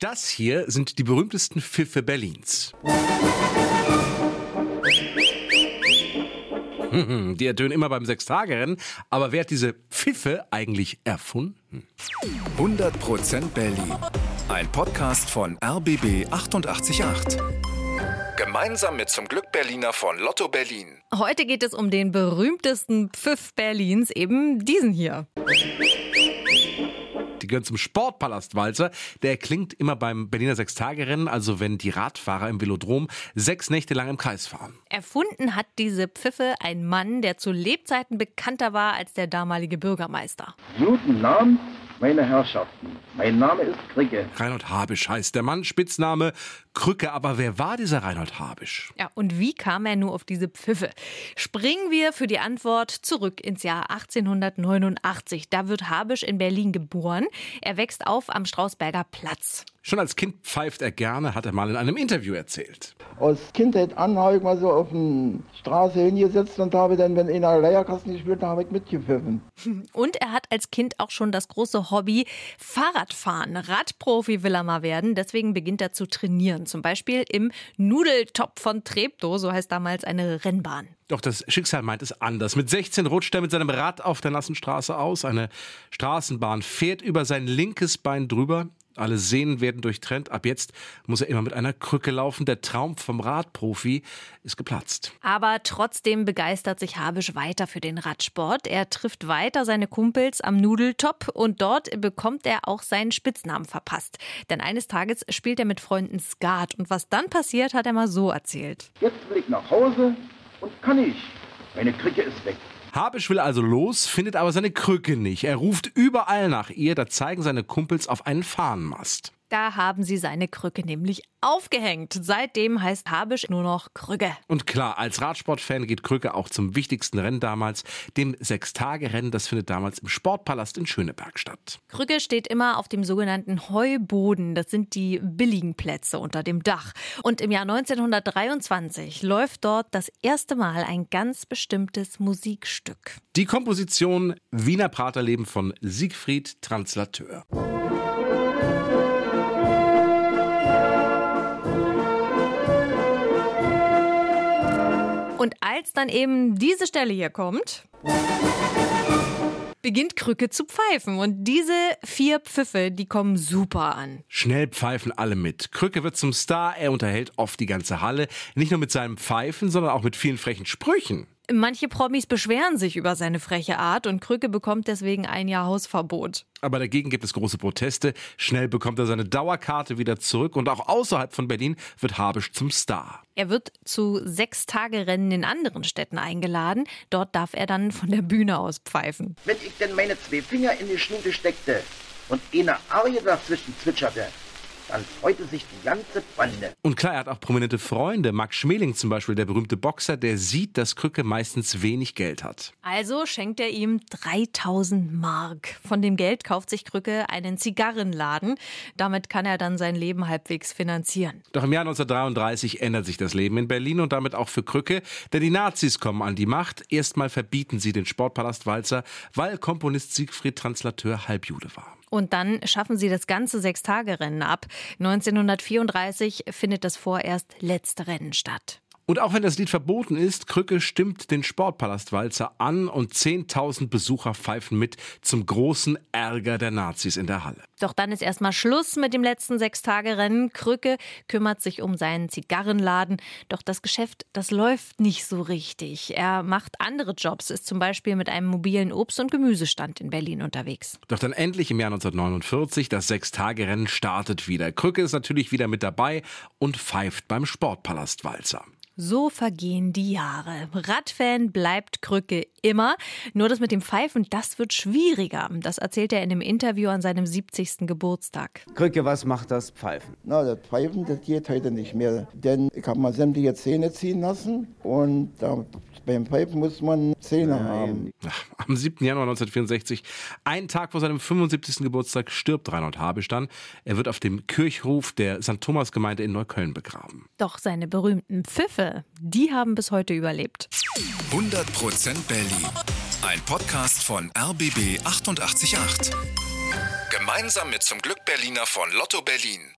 Das hier sind die berühmtesten Pfiffe Berlins. Die ertönen immer beim Sechstagerennen, aber wer hat diese Pfiffe eigentlich erfunden? 100% Berlin. Ein Podcast von RBB 888. Gemeinsam mit zum Glück Berliner von Lotto Berlin. Heute geht es um den berühmtesten Pfiff Berlins, eben diesen hier. Die gehören zum Sportpalastwalzer. Der klingt immer beim Berliner Sechstagerennen, also wenn die Radfahrer im Velodrom sechs Nächte lang im Kreis fahren. Erfunden hat diese Pfiffe ein Mann, der zu Lebzeiten bekannter war als der damalige Bürgermeister. Guten Abend, meine Herrschaften. Mein Name ist Kricke. Reinhold Habisch heißt der Mann, Spitzname Krücke. Aber wer war dieser Reinhold Habisch? Ja, und wie kam er nur auf diese Pfiffe? Springen wir für die Antwort zurück ins Jahr 1889. Da wird Habisch in Berlin geboren. Er wächst auf am Strausberger Platz. Schon als Kind pfeift er gerne, hat er mal in einem Interview erzählt. Aus Kindheit an habe ich mal so auf der Straße hingesetzt und habe dann, wenn einer Leierkasten gespielt hat, habe ich mitgepfiffen. Und er hat als Kind auch schon das große Hobby Fahrradfahren. Radprofi will er mal werden, deswegen beginnt er zu trainieren. Zum Beispiel im Nudeltop von Treptow, so heißt damals eine Rennbahn. Doch das Schicksal meint es anders. Mit 16 rutscht er mit seinem Rad auf der nassen Straße aus. Eine Straßenbahn fährt über sein linkes Bein drüber. Alle Sehnen werden durchtrennt. Ab jetzt muss er immer mit einer Krücke laufen. Der Traum vom Radprofi ist geplatzt. Aber trotzdem begeistert sich Habisch weiter für den Radsport. Er trifft weiter seine Kumpels am Nudeltop und dort bekommt er auch seinen Spitznamen verpasst. Denn eines Tages spielt er mit Freunden Skat und was dann passiert, hat er mal so erzählt. Jetzt will ich nach Hause und kann ich. Meine Kricke ist weg. Habisch will also los, findet aber seine Krücke nicht. Er ruft überall nach ihr, da zeigen seine Kumpels auf einen Fahnenmast. Da haben sie seine Krücke nämlich aufgehängt. Seitdem heißt Habisch nur noch Krücke. Und klar, als Radsportfan geht Krücke auch zum wichtigsten Rennen damals, dem Sechstagerennen. Das findet damals im Sportpalast in Schöneberg statt. Krücke steht immer auf dem sogenannten Heuboden. Das sind die billigen Plätze unter dem Dach. Und im Jahr 1923 läuft dort das erste Mal ein ganz bestimmtes Musikstück. Die Komposition Wiener Praterleben von Siegfried Translateur. Als dann eben diese Stelle hier kommt, beginnt Krücke zu pfeifen. Und diese vier Pfiffe, die kommen super an. Schnell pfeifen alle mit. Krücke wird zum Star, er unterhält oft die ganze Halle. Nicht nur mit seinem Pfeifen, sondern auch mit vielen frechen Sprüchen. Manche Promis beschweren sich über seine freche Art und Krücke bekommt deswegen ein Jahr Hausverbot. Aber dagegen gibt es große Proteste. Schnell bekommt er seine Dauerkarte wieder zurück und auch außerhalb von Berlin wird Habisch zum Star. Er wird zu sechs Tage-Rennen in anderen Städten eingeladen. Dort darf er dann von der Bühne aus pfeifen. Wenn ich denn meine zwei Finger in die Schnute steckte und eine Arie dazwischen zwitscherte, dann freute sich die ganze Bande. Und klar, er hat auch prominente Freunde. Max Schmeling zum Beispiel, der berühmte Boxer, der sieht, dass Krücke meistens wenig Geld hat. Also schenkt er ihm 3000 Mark. Von dem Geld kauft sich Krücke einen Zigarrenladen. Damit kann er dann sein Leben halbwegs finanzieren. Doch im Jahr 1933 ändert sich das Leben in Berlin und damit auch für Krücke, denn die Nazis kommen an die Macht. Erstmal verbieten sie den Sportpalastwalzer, weil Komponist Siegfried Translateur Halbjude war. Und dann schaffen sie das ganze Sechstagerennen ab. 1934 findet das vorerst letzte Rennen statt. Und auch wenn das Lied verboten ist, Krücke stimmt den Sportpalastwalzer an und 10.000 Besucher pfeifen mit zum großen Ärger der Nazis in der Halle. Doch dann ist erstmal Schluss mit dem letzten Sechstagerennen. Krücke kümmert sich um seinen Zigarrenladen. Doch das Geschäft, das läuft nicht so richtig. Er macht andere Jobs, ist zum Beispiel mit einem mobilen Obst- und Gemüsestand in Berlin unterwegs. Doch dann endlich im Jahr 1949, das Sechstagerennen startet wieder. Krücke ist natürlich wieder mit dabei und pfeift beim Sportpalastwalzer. So vergehen die Jahre. Radfan bleibt Krücke immer. Nur das mit dem Pfeifen, das wird schwieriger. Das erzählt er in einem Interview an seinem 70. Geburtstag. Krücke, was macht das Pfeifen? Na, das Pfeifen, das geht heute nicht mehr. Denn ich habe mal sämtliche Zähne ziehen lassen und da, beim Pfeifen muss man Zähne haben. Am 7. Januar 1964, ein Tag vor seinem 75. Geburtstag, stirbt Reinhold Habisch dann. Er wird auf dem Kirchhof der St. Thomas Gemeinde in Neukölln begraben. Doch seine berühmten Pfiffe, die haben bis heute überlebt. 100% Berlin. Ein Podcast von RBB 888. Gemeinsam mit zum Glück Berliner von Lotto Berlin.